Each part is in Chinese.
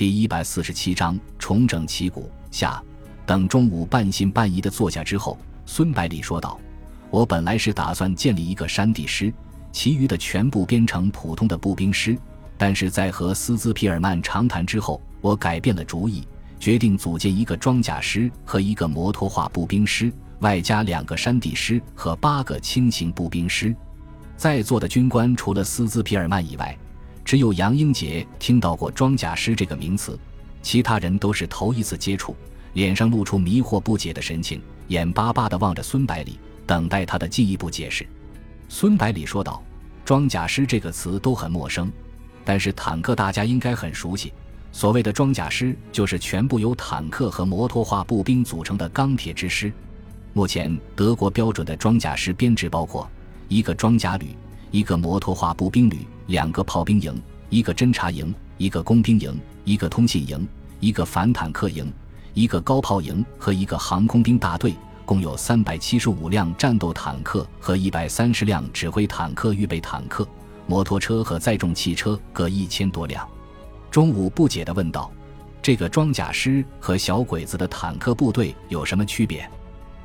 第一百四十七章重整旗鼓下。等中午半信半疑的坐下之后，孙百里说道：“我本来是打算建立一个山地师，其余的全部编成普通的步兵师。但是在和斯兹皮尔曼长谈之后，我改变了主意，决定组建一个装甲师和一个摩托化步兵师，外加两个山地师和八个轻型步兵师。”在座的军官除了斯兹皮尔曼以外，只有杨英杰听到过装甲师这个名词，其他人都是头一次接触。脸上露出迷惑不解的神情，眼巴巴地望着孙百里，等待他的进一步解释。孙百里说道：“装甲师这个词都很陌生，但是坦克大家应该很熟悉。所谓的装甲师，就是全部由坦克和摩托化步兵组成的钢铁之师。目前德国标准的装甲师编制包括一个装甲旅、一个摩托化步兵旅、两个炮兵营、一个侦察营、一个工兵营、一个通信营、一个反坦克营。”一个高炮营和一个航空兵大队，共有三百七十五辆战斗坦克和一百三十辆指挥坦克预备坦克，摩托车和载重汽车各一千多辆。中午不解地问道：“这个装甲师和小鬼子的坦克部队有什么区别？”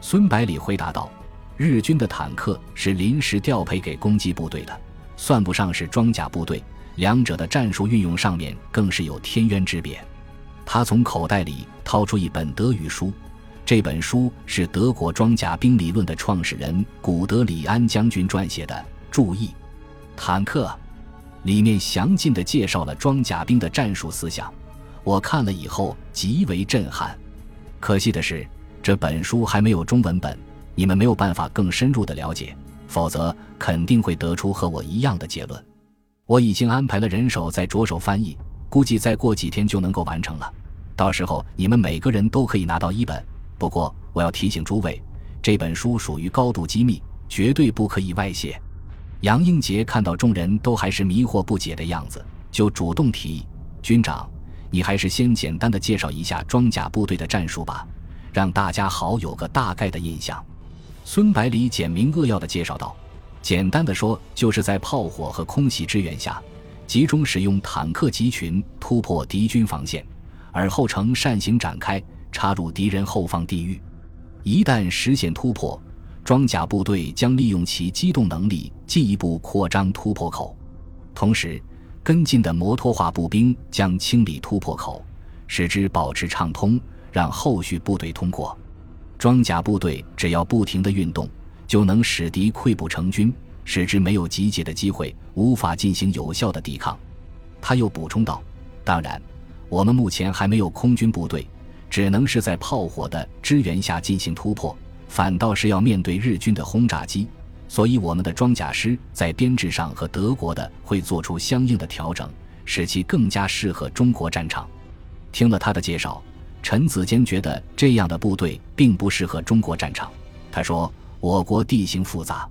孙百里回答道：“日军的坦克是临时调配给攻击部队的，算不上是装甲部队，两者的战术运用上面更是有天渊之别。”他从口袋里掏出一本德语书，这本书是德国装甲兵理论的创始人古德里安将军撰写的。注意，坦克，里面详尽地介绍了装甲兵的战术思想。我看了以后极为震撼。可惜的是，这本书还没有中文本，你们没有办法更深入地了解，否则肯定会得出和我一样的结论。我已经安排了人手在着手翻译。估计再过几天就能够完成了，到时候你们每个人都可以拿到一本。不过我要提醒诸位，这本书属于高度机密，绝对不可以外泄。杨英杰看到众人都还是迷惑不解的样子，就主动提议：“军长，你还是先简单的介绍一下装甲部队的战术吧，让大家好有个大概的印象。”孙百里简明扼要的介绍道：“简单的说，就是在炮火和空袭支援下。”集中使用坦克集群突破敌军防线，而后呈扇形展开，插入敌人后方地域。一旦实现突破，装甲部队将利用其机动能力进一步扩张突破口。同时，跟进的摩托化步兵将清理突破口，使之保持畅通，让后续部队通过。装甲部队只要不停地运动，就能使敌溃不成军。使之没有集结的机会，无法进行有效的抵抗。他又补充道：“当然，我们目前还没有空军部队，只能是在炮火的支援下进行突破，反倒是要面对日军的轰炸机。所以，我们的装甲师在编制上和德国的会做出相应的调整，使其更加适合中国战场。”听了他的介绍，陈子坚觉得这样的部队并不适合中国战场。他说：“我国地形复杂。”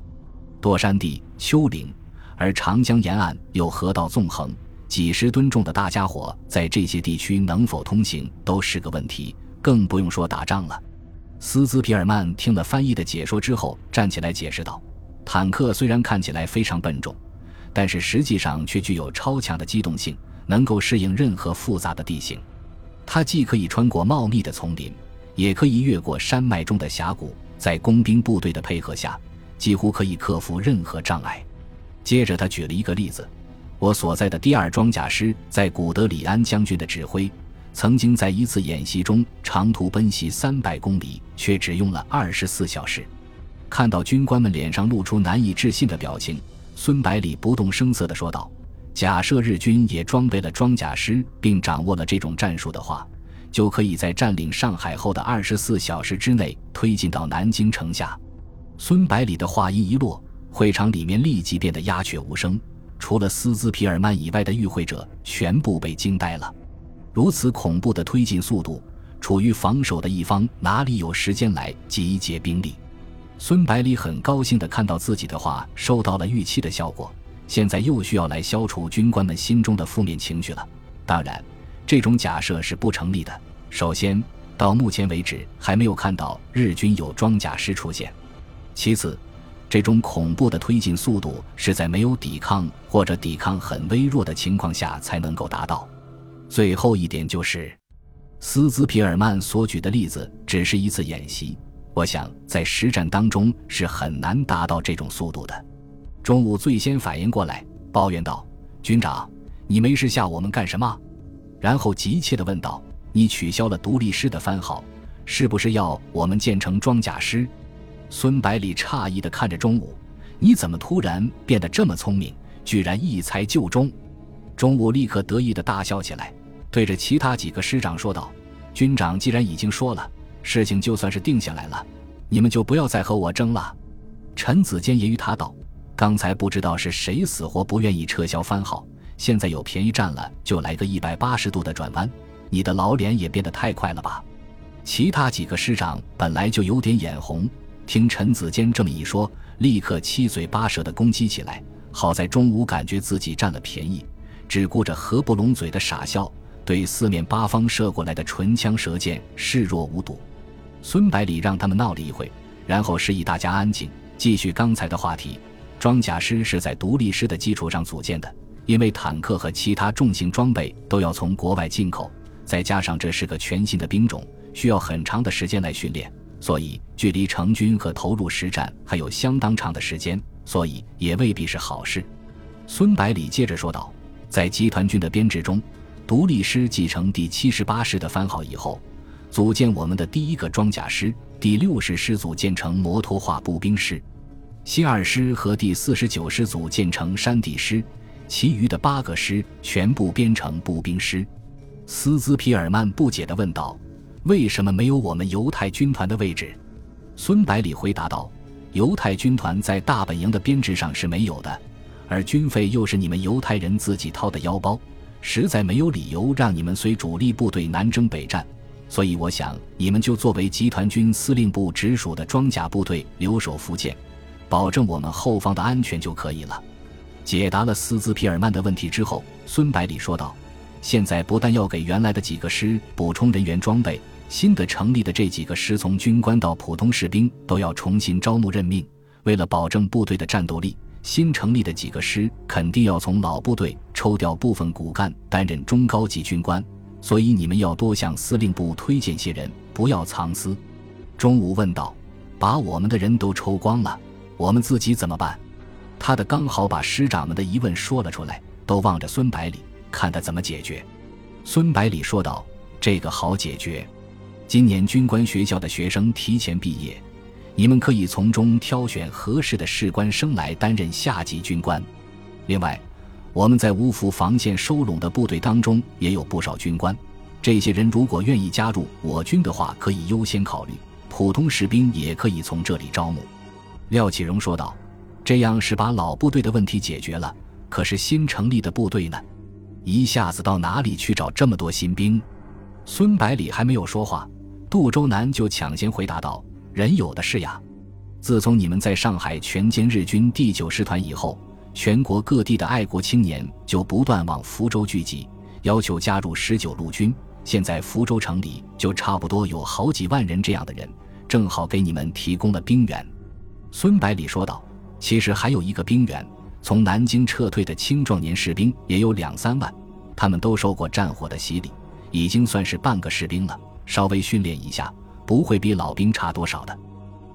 多山地、丘陵，而长江沿岸又河道纵横，几十吨重的大家伙在这些地区能否通行都是个问题，更不用说打仗了。斯兹皮尔曼听了翻译的解说之后，站起来解释道：“坦克虽然看起来非常笨重，但是实际上却具有超强的机动性，能够适应任何复杂的地形。它既可以穿过茂密的丛林，也可以越过山脉中的峡谷，在工兵部队的配合下。”几乎可以克服任何障碍。接着，他举了一个例子：我所在的第二装甲师在古德里安将军的指挥，曾经在一次演习中长途奔袭三百公里，却只用了二十四小时。看到军官们脸上露出难以置信的表情，孙百里不动声色地说道：“假设日军也装备了装甲师，并掌握了这种战术的话，就可以在占领上海后的二十四小时之内推进到南京城下。”孙百里的话音一落，会场里面立即变得鸦雀无声，除了斯兹皮尔曼以外的与会者全部被惊呆了。如此恐怖的推进速度，处于防守的一方哪里有时间来集结兵力？孙百里很高兴地看到自己的话收到了预期的效果，现在又需要来消除军官们心中的负面情绪了。当然，这种假设是不成立的。首先，到目前为止还没有看到日军有装甲师出现。其次，这种恐怖的推进速度是在没有抵抗或者抵抗很微弱的情况下才能够达到。最后一点就是，斯兹皮尔曼所举的例子只是一次演习，我想在实战当中是很难达到这种速度的。中午最先反应过来，抱怨道：“军长，你没事吓我们干什么？”然后急切地问道：“你取消了独立师的番号，是不是要我们建成装甲师？”孙百里诧异地看着钟午：“你怎么突然变得这么聪明，居然一猜就中？”钟午立刻得意地大笑起来，对着其他几个师长说道：“军长既然已经说了，事情就算是定下来了，你们就不要再和我争了。”陈子坚揶揄他道：“刚才不知道是谁死活不愿意撤销番号，现在有便宜占了，就来个一百八十度的转弯，你的老脸也变得太快了吧？”其他几个师长本来就有点眼红。听陈子坚这么一说，立刻七嘴八舌的攻击起来。好在钟武感觉自己占了便宜，只顾着合不拢嘴的傻笑，对四面八方射过来的唇枪舌剑视若无睹。孙百里让他们闹了一会，然后示意大家安静，继续刚才的话题。装甲师是在独立师的基础上组建的，因为坦克和其他重型装备都要从国外进口，再加上这是个全新的兵种，需要很长的时间来训练。所以，距离成军和投入实战还有相当长的时间，所以也未必是好事。孙百里接着说道：“在集团军的编制中，独立师继承第七十八师的番号以后，组建我们的第一个装甲师，第六十师组建成摩托化步兵师，新二师和第四十九师组建成山地师，其余的八个师全部编成步兵师。”斯兹皮尔曼不解地问道。为什么没有我们犹太军团的位置？孙百里回答道：“犹太军团在大本营的编制上是没有的，而军费又是你们犹太人自己掏的腰包，实在没有理由让你们随主力部队南征北战。所以，我想你们就作为集团军司令部直属的装甲部队留守福建，保证我们后方的安全就可以了。”解答了斯兹皮尔曼的问题之后，孙百里说道：“现在不但要给原来的几个师补充人员装备。”新的成立的这几个师，从军官到普通士兵都要重新招募任命。为了保证部队的战斗力，新成立的几个师肯定要从老部队抽调部分骨干担任中高级军官。所以你们要多向司令部推荐些人，不要藏私。中午问道：“把我们的人都抽光了，我们自己怎么办？”他的刚好把师长们的疑问说了出来，都望着孙百里，看他怎么解决。孙百里说道：“这个好解决。”今年军官学校的学生提前毕业，你们可以从中挑选合适的士官生来担任下级军官。另外，我们在五府防线收拢的部队当中也有不少军官，这些人如果愿意加入我军的话，可以优先考虑。普通士兵也可以从这里招募。廖启荣说道：“这样是把老部队的问题解决了，可是新成立的部队呢？一下子到哪里去找这么多新兵？”孙百里还没有说话。杜周南就抢先回答道：“人有的是呀，自从你们在上海全歼日军第九师团以后，全国各地的爱国青年就不断往福州聚集，要求加入十九路军。现在福州城里就差不多有好几万人这样的人，正好给你们提供了兵源。”孙百里说道：“其实还有一个兵源，从南京撤退的青壮年士兵也有两三万，他们都受过战火的洗礼，已经算是半个士兵了。”稍微训练一下，不会比老兵差多少的。”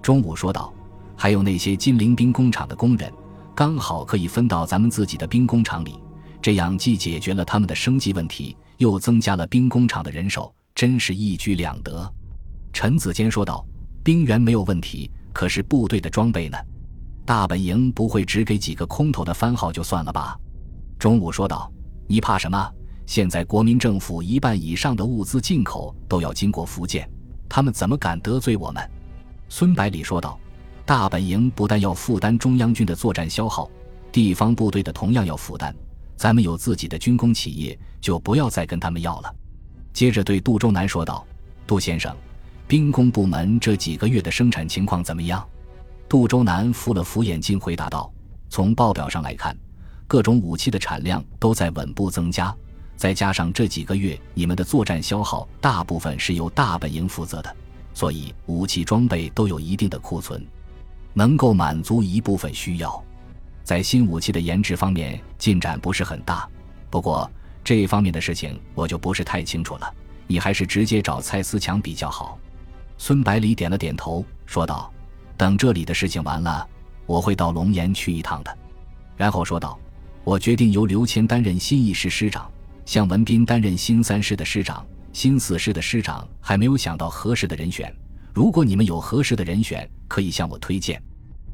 中午说道，“还有那些金陵兵工厂的工人，刚好可以分到咱们自己的兵工厂里，这样既解决了他们的生计问题，又增加了兵工厂的人手，真是一举两得。”陈子坚说道，“兵员没有问题，可是部队的装备呢？大本营不会只给几个空头的番号就算了吧？”中午说道，“你怕什么？”现在国民政府一半以上的物资进口都要经过福建，他们怎么敢得罪我们？孙百里说道：“大本营不但要负担中央军的作战消耗，地方部队的同样要负担。咱们有自己的军工企业，就不要再跟他们要了。”接着对杜周南说道：“杜先生，兵工部门这几个月的生产情况怎么样？”杜周南扶了扶眼镜，回答道：“从报表上来看，各种武器的产量都在稳步增加。”再加上这几个月你们的作战消耗，大部分是由大本营负责的，所以武器装备都有一定的库存，能够满足一部分需要。在新武器的研制方面进展不是很大，不过这方面的事情我就不是太清楚了，你还是直接找蔡思强比较好。”孙百里点了点头，说道：“等这里的事情完了，我会到龙岩去一趟的。”然后说道：“我决定由刘谦担任新一师师长，向文斌担任新三师的师长，新四师的师长还没有想到合适的人选。如果你们有合适的人选，可以向我推荐。”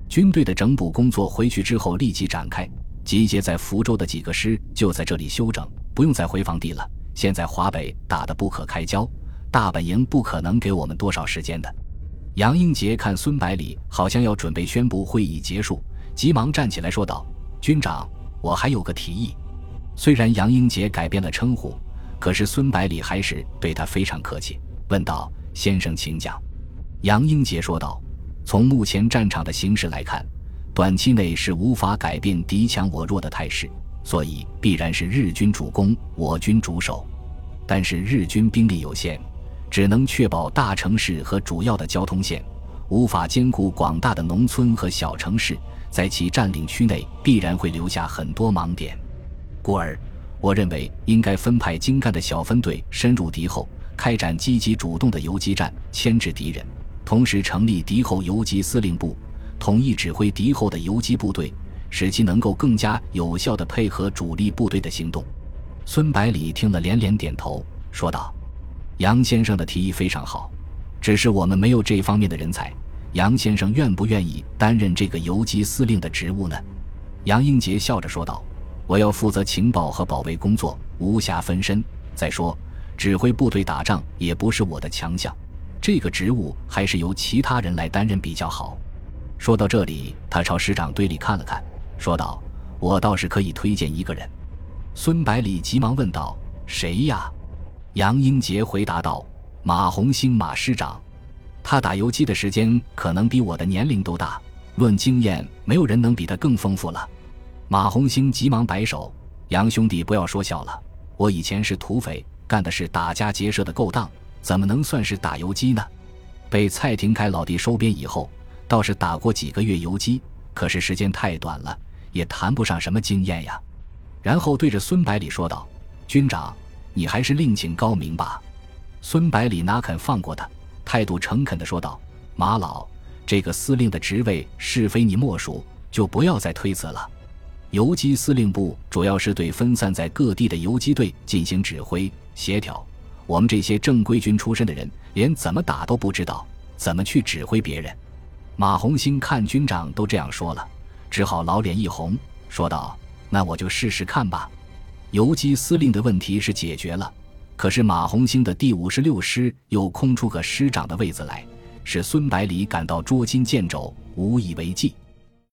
军队的整补工作回去之后立即展开，集结在福州的几个师就在这里休整，不用再回防地了。现在华北打得不可开交。大本营不可能给我们多少时间的。杨英杰看孙百里好像要准备宣布会议结束，急忙站起来说道：“军长，我还有个提议。”虽然杨英杰改变了称呼，可是孙百里还是对他非常客气，问道：“先生，请讲。”杨英杰说道：“从目前战场的形势来看，短期内是无法改变敌强我弱的态势，所以必然是日军主攻，我军主守。但是日军兵力有限。”只能确保大城市和主要的交通线，无法兼顾广大的农村和小城市，在其占领区内必然会留下很多盲点。故而，我认为应该分派精干的小分队深入敌后，开展积极主动的游击战，牵制敌人；同时成立敌后游击司令部，统一指挥敌后的游击部队，使其能够更加有效地配合主力部队的行动。孙百里听了连连点头，说道。杨先生的提议非常好，只是我们没有这方面的人才。杨先生愿不愿意担任这个游击司令的职务呢？杨英杰笑着说道：“我要负责情报和保卫工作，无暇分身。再说，指挥部队打仗也不是我的强项，这个职务还是由其他人来担任比较好。”说到这里，他朝师长堆里看了看，说道：“我倒是可以推荐一个人。”孙百里急忙问道：“谁呀？”杨英杰回答道：“马红星，马师长，他打游击的时间可能比我的年龄都大，论经验，没有人能比他更丰富了。”马红星急忙摆手：“杨兄弟，不要说笑了，我以前是土匪，干的是打家劫舍的勾当，怎么能算是打游击呢？被蔡廷锴老弟收编以后，倒是打过几个月游击，可是时间太短了，也谈不上什么经验呀。”然后对着孙百里说道：“军长。”你还是另请高明吧。孙百里哪肯放过他，态度诚恳地说道：“马老，这个司令的职位是非你莫属，就不要再推辞了。游击司令部主要是对分散在各地的游击队进行指挥协调。我们这些正规军出身的人，连怎么打都不知道，怎么去指挥别人？”马红星看军长都这样说了，只好老脸一红，说道：“那我就试试看吧。”游击司令的问题是解决了，可是马红星的第五十六师又空出个师长的位子来，使孙百里感到捉襟见肘，无以为继。